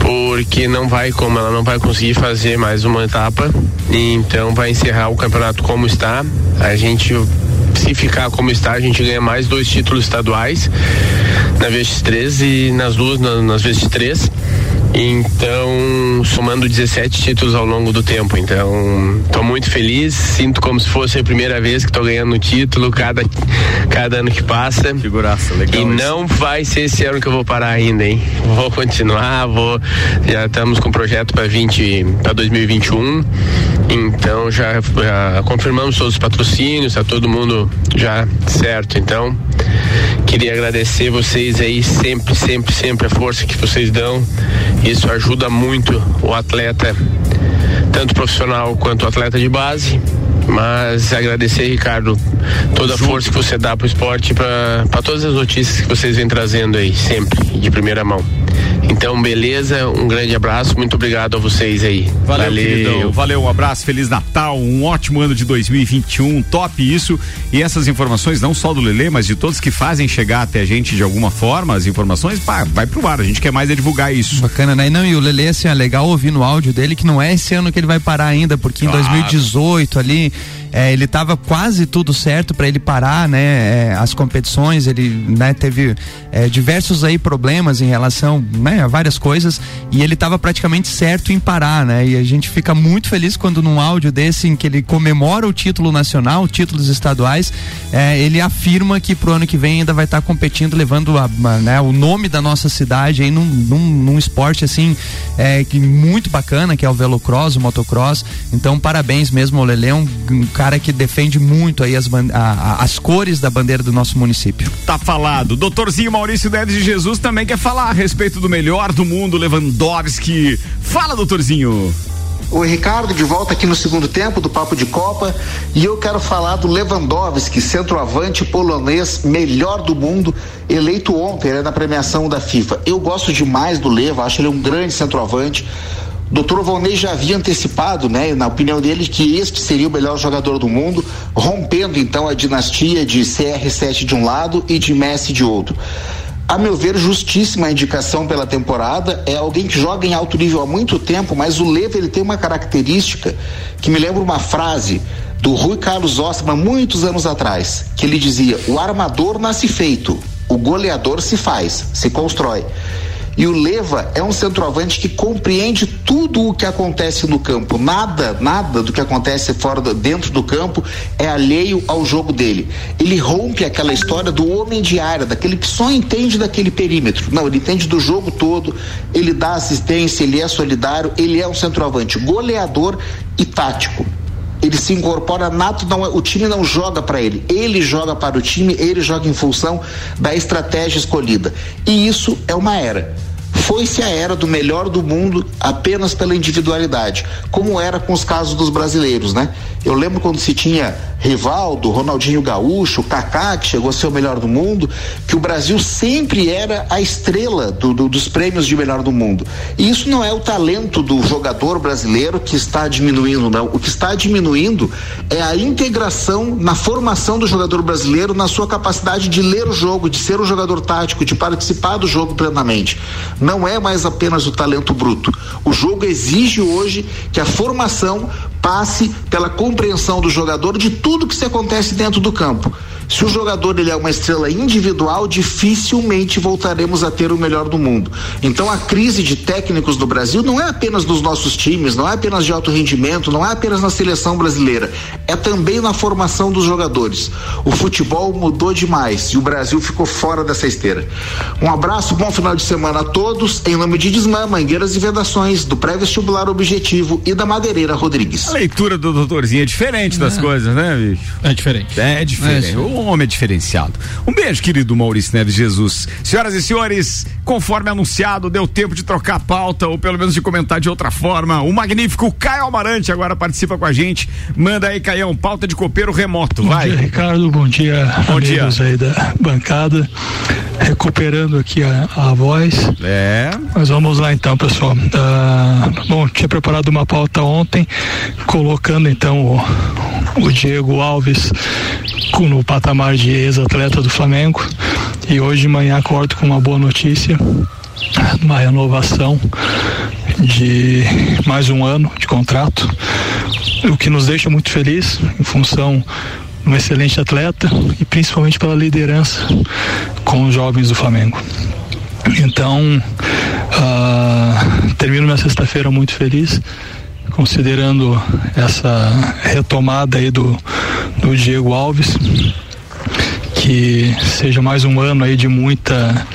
porque não vai como, ela não vai conseguir fazer mais uma etapa, então vai encerrar o campeonato como está. A gente, se ficar como está, a gente ganha mais dois títulos estaduais na VX3 e nas duas, na- nas VX3. Então, somando 17 títulos ao longo do tempo. Então, estou muito feliz, sinto como se fosse a primeira vez que estou ganhando um título cada, cada ano que passa. Figuraça, legal. E não vai ser esse ano que eu vou parar ainda, hein? Vou continuar, vou. Já estamos com o projeto para 20 para 2021. Então já, já confirmamos todos os patrocínios, tá todo mundo já certo. Então, queria agradecer vocês aí sempre, sempre, sempre a força que vocês dão. Isso ajuda muito o atleta, tanto profissional quanto o atleta de base. Mas agradecer, Ricardo, toda a força que você dá pro esporte, para todas as notícias que vocês vêm trazendo aí, sempre, de primeira mão. Então, beleza, um grande abraço, muito obrigado a vocês aí. Valeu, queridão. Valeu, um abraço, Feliz Natal, um ótimo ano de 2021, top isso. E essas informações, não só do Lelê, mas de todos que fazem chegar até a gente de alguma forma, as informações, pá, vai pro ar. A gente quer mais é divulgar isso. Bacana, né? E Não, e o Lele, assim, é legal ouvir no áudio dele que não é esse ano que ele vai parar ainda, porque em Claro. 2018 ali, é, ele estava quase tudo certo para ele parar, né, é, as competições, ele, né, teve é, diversos aí problemas em relação, né, a várias coisas e ele estava praticamente certo em parar, né? E a gente fica muito feliz quando num áudio desse em que ele comemora o título nacional, títulos estaduais, é, ele afirma que pro ano que vem ainda vai estar tá competindo, levando a, né, o nome da nossa cidade aí num, num, num esporte assim é, que muito bacana, que é o velocross, o motocross. Então, parabéns mesmo Lele, um, um cara que defende muito aí as, a, a, as cores da bandeira do nosso município. Tá falado. Doutorzinho Maurício Neves de Jesus também quer falar a respeito do melhor do mundo, Lewandowski. Fala, doutorzinho. Oi, Ricardo, de volta aqui no segundo tempo do Papo de Copa e eu quero falar do Lewandowski, centroavante polonês melhor do mundo, eleito ontem né, na premiação da FIFA. Eu gosto demais do Leva, acho ele um grande centroavante. Doutor Volney já havia antecipado, né, na opinião dele, que este seria o melhor jogador do mundo, rompendo então a dinastia de CR7 de um lado e de Messi de outro a meu ver, justíssima indicação pela temporada. É alguém que joga em alto nível há muito tempo, mas o Leva ele tem uma característica que me lembra uma frase do Rui Carlos Osterman muitos anos atrás, que ele dizia: "O armador nasce feito, o goleador se faz, se constrói". E o Leva é um centroavante que compreende tudo o que acontece no campo. Nada, nada do que acontece fora do, dentro do campo é alheio ao jogo dele. Ele rompe aquela história do homem de área, daquele que só entende daquele perímetro. Não, ele entende do jogo todo, ele dá assistência, ele é solidário, ele é um centroavante goleador e tático ele se incorpora nato, não, é, o time não joga para ele, ele joga para o time, ele joga em função da estratégia escolhida. E isso é uma era. Foi-se a era do melhor do mundo apenas pela individualidade, como era com os casos dos brasileiros, né? Eu lembro quando se tinha Rivaldo, Ronaldinho Gaúcho, Kaká, que chegou a ser o melhor do mundo, que o Brasil sempre era a estrela do, do, dos prêmios de melhor do mundo. E isso não é o talento do jogador brasileiro que está diminuindo, não. O que está diminuindo é a integração na formação do jogador brasileiro, na sua capacidade de ler o jogo, de ser um jogador tático, de participar do jogo plenamente. Não é mais apenas o talento bruto. O jogo exige hoje que a formação passe pela compreensão do jogador de tudo que se acontece dentro do campo. Se o jogador ele é uma estrela individual, dificilmente voltaremos a ter o melhor do mundo. Então a crise de técnicos do Brasil não é apenas nos nossos times, não é apenas de alto rendimento, não é apenas na seleção brasileira, é também na formação dos jogadores. O futebol mudou demais e o Brasil ficou fora dessa esteira. Um abraço, bom final de semana a todos, em nome de Desmã, Mangueiras e Vedações, do pré-vestibular Objetivo e da Madeireira Rodrigues. A leitura do doutorzinho é diferente das É. coisas, né, bicho? É diferente. É diferente. É, o homem é diferenciado. Um beijo, querido Maurício Neves Jesus. Senhoras e senhores, conforme anunciado, deu tempo de trocar a pauta, ou pelo menos de comentar de outra forma. O magnífico Caio Amarante agora participa com a gente. Manda aí, Caião, pauta de copeiro remoto. Bom Vai. dia, Ricardo. Bom dia, Bom dia. aí da bancada. Recuperando aqui a, a voz. É. Mas vamos lá então, pessoal. Ah, bom, tinha preparado uma pauta ontem, colocando então o, o Diego Alves no patamar de ex-atleta do Flamengo. E hoje de manhã acordo com uma boa notícia, uma renovação de mais um ano de contrato, o que nos deixa muito feliz em função de um excelente atleta e principalmente pela liderança com os jovens do Flamengo. Então, ah, termino minha sexta-feira muito feliz, considerando essa retomada aí do, do Diego Alves, que seja mais um ano aí de muita,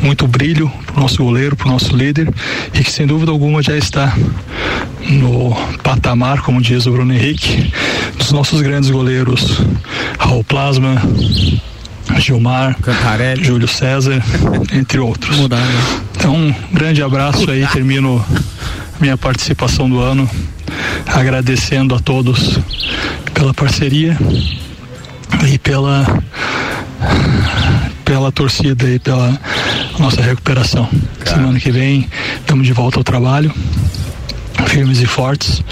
muito brilho para o nosso goleiro, para o nosso líder, e que sem dúvida alguma já está no patamar, como diz o Bruno Henrique, dos nossos grandes goleiros, Raul Plasma, Gilmar, Júlio César, entre outros. Então, um grande abraço aí, termino minha participação do ano agradecendo a todos pela parceria e pela pela torcida e pela nossa recuperação. Semana que vem estamos de volta ao trabalho, firmes e fortes.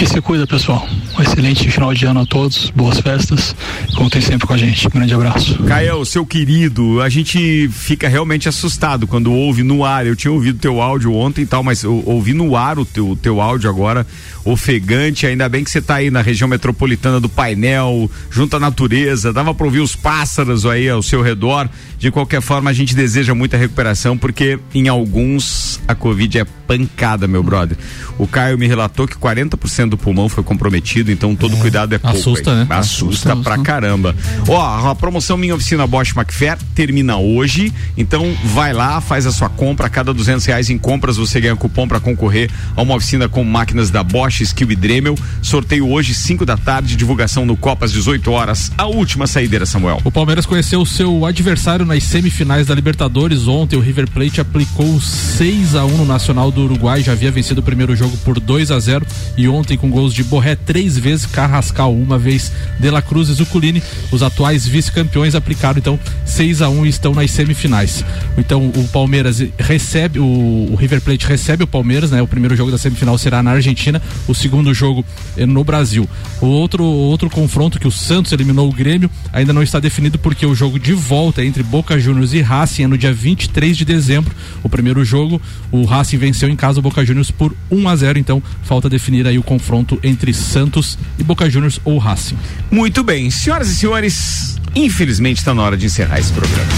E se cuida, pessoal. Um excelente final de ano a todos, boas festas. Contem sempre com a gente. Um grande abraço. Caio, seu querido, a gente fica realmente assustado quando ouve no ar. Eu tinha ouvido teu áudio ontem e tal, mas ouvi no ar o teu, teu áudio agora, ofegante. Ainda bem que você está aí na região metropolitana do painel, junto à natureza. Dava para ouvir os pássaros aí ao seu redor. De qualquer forma, a gente deseja muita recuperação, porque em alguns a Covid é pancada, meu brother. O Caio me relatou que 40% do pulmão foi comprometido, então todo é, cuidado é pouco. Assusta, aí. né? Assusta, assusta pra assusta. caramba. Ó, a promoção Minha Oficina Bosch McFair termina hoje, então vai lá, faz a sua compra. A cada duzentos reais em compras você ganha cupom para concorrer a uma oficina com máquinas da Bosch, Skill e Dremel. Sorteio hoje, 5 da tarde, divulgação no Copas 18 horas. A última saideira, Samuel. O Palmeiras conheceu o seu adversário nas semifinais da Libertadores. Ontem o River Plate aplicou 6 a 1 no Nacional do Uruguai, já havia vencido o primeiro jogo por 2 a 0 e ontem com gols de Borré três vezes, Carrascal uma vez, De La Cruz e Zuculini, os atuais vice-campeões aplicaram então 6 a 1 e estão nas semifinais. Então o Palmeiras recebe o, o, River Plate recebe o Palmeiras, né? O primeiro jogo da semifinal será na Argentina, o segundo jogo é no Brasil. O outro outro confronto que o Santos eliminou o Grêmio ainda não está definido porque o jogo de volta entre Boca Juniors e Racing é no dia 23 de dezembro. O primeiro jogo, o Racing venceu em casa o Boca Juniors por 1 a 0, então falta definir aí o confronto entre Santos e Boca Juniors ou Racing. Muito bem, senhoras e senhores, infelizmente está na hora de encerrar esse programa.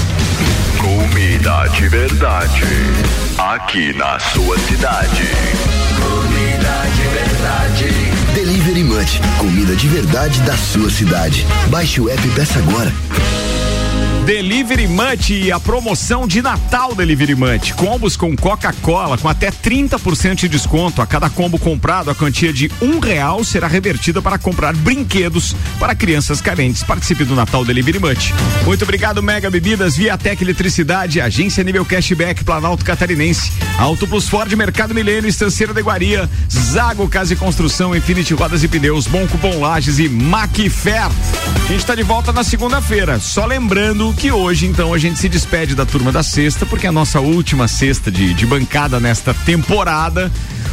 Comida de verdade, aqui na sua cidade. Comida de verdade. Delivery Munch, comida de verdade da sua cidade. Baixe o app e peça agora. Delivery Munch e a promoção de Natal Delivery Munch. Combos com Coca-Cola com até 30% de desconto. A cada combo comprado, a quantia de um real será revertida para comprar brinquedos para crianças carentes. Participe do Natal Delivery Munch. Muito obrigado, Mega Bebidas, Viatec Eletricidade, Agência Nível Cashback, Planalto Catarinense, Auto Plus Ford, Mercado Milênio, Estanceira da Iguaria, Zago Casa e Construção, Infinity Rodas e Pneus, Bom Cupom Lages e Macfair. A gente está de volta na segunda-feira. Só lembrando que hoje, então, a gente se despede da turma da sexta, porque é a nossa última sexta de, de bancada nesta temporada.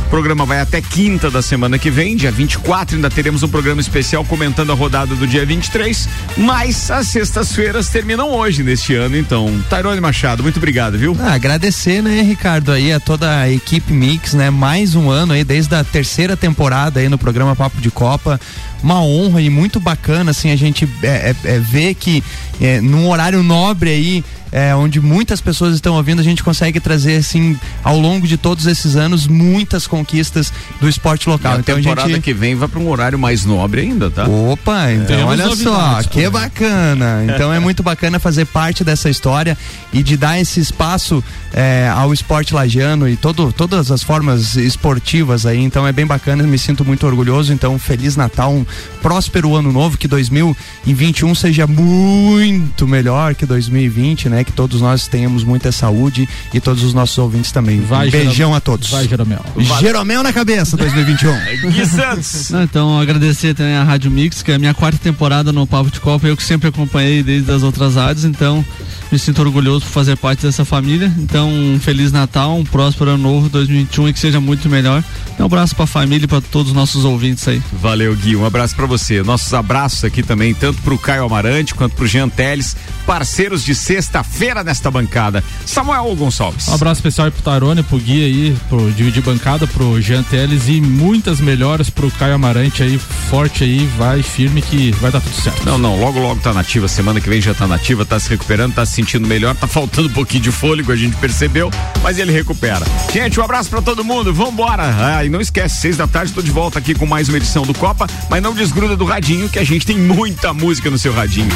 O programa vai até quinta da semana que vem, dia 24. Ainda teremos um programa especial comentando a rodada do dia 23. Mas as sextas-feiras terminam hoje neste ano, então. Tairone Machado, muito obrigado, viu? Ah, agradecer, né, Ricardo, aí a toda a equipe Mix, né? Mais um ano aí, desde a terceira temporada aí no programa Papo de Copa. Uma honra e muito bacana, assim, a gente é, é, é ver que é, num horário nobre aí, é, onde muitas pessoas estão ouvindo, a gente consegue trazer, assim, ao longo de todos esses anos, muitas conquistas do esporte local. E a então temporada a gente... que vem vai para um horário mais nobre ainda, tá? Opa, então é, olha só, que bacana. Então é muito bacana fazer parte dessa história e de dar esse espaço é, ao esporte lagiano e todo, todas as formas esportivas aí. Então é bem bacana, me sinto muito orgulhoso. Então, Feliz Natal, um próspero ano novo, que 2021 seja muito melhor que 2020, né? Que todos nós tenhamos muita saúde e todos os nossos ouvintes também. Vai, um beijão Jeromel. a todos. Vai, Jeromel. Jeromel na cabeça, 2021. Gui Santos. então, agradecer também a Rádio Mix, que é a minha quarta temporada no Papo de Copa, eu que sempre acompanhei desde as outras rádios, então me sinto orgulhoso por fazer parte dessa família. Então, um Feliz Natal, um próspero ano novo 2021 e que seja muito melhor. Um abraço para a família e para todos os nossos ouvintes aí. Valeu, Gui. Um abraço para você. Nossos abraços aqui também, tanto para o Caio Amarante quanto para o Jean Teles, parceiros de sexta-feira nesta bancada. Samuel Gonçalves. Um abraço especial para o Tarone, para o Gui aí, pro dividir bancada, para o Jean Teles e muitas melhoras para o Caio Amarante aí, forte aí, vai firme que vai dar tudo certo. Não, não, logo logo tá nativa, semana que vem já tá nativa, tá se recuperando, tá se sentindo melhor, tá faltando um pouquinho de fôlego, a gente percebeu, mas ele recupera. Gente, um abraço para todo mundo, vambora. Ah, e não esquece, seis da tarde, tô de volta aqui com mais uma edição do Copa, mas não desgruda do radinho, que a gente tem muita música no seu radinho.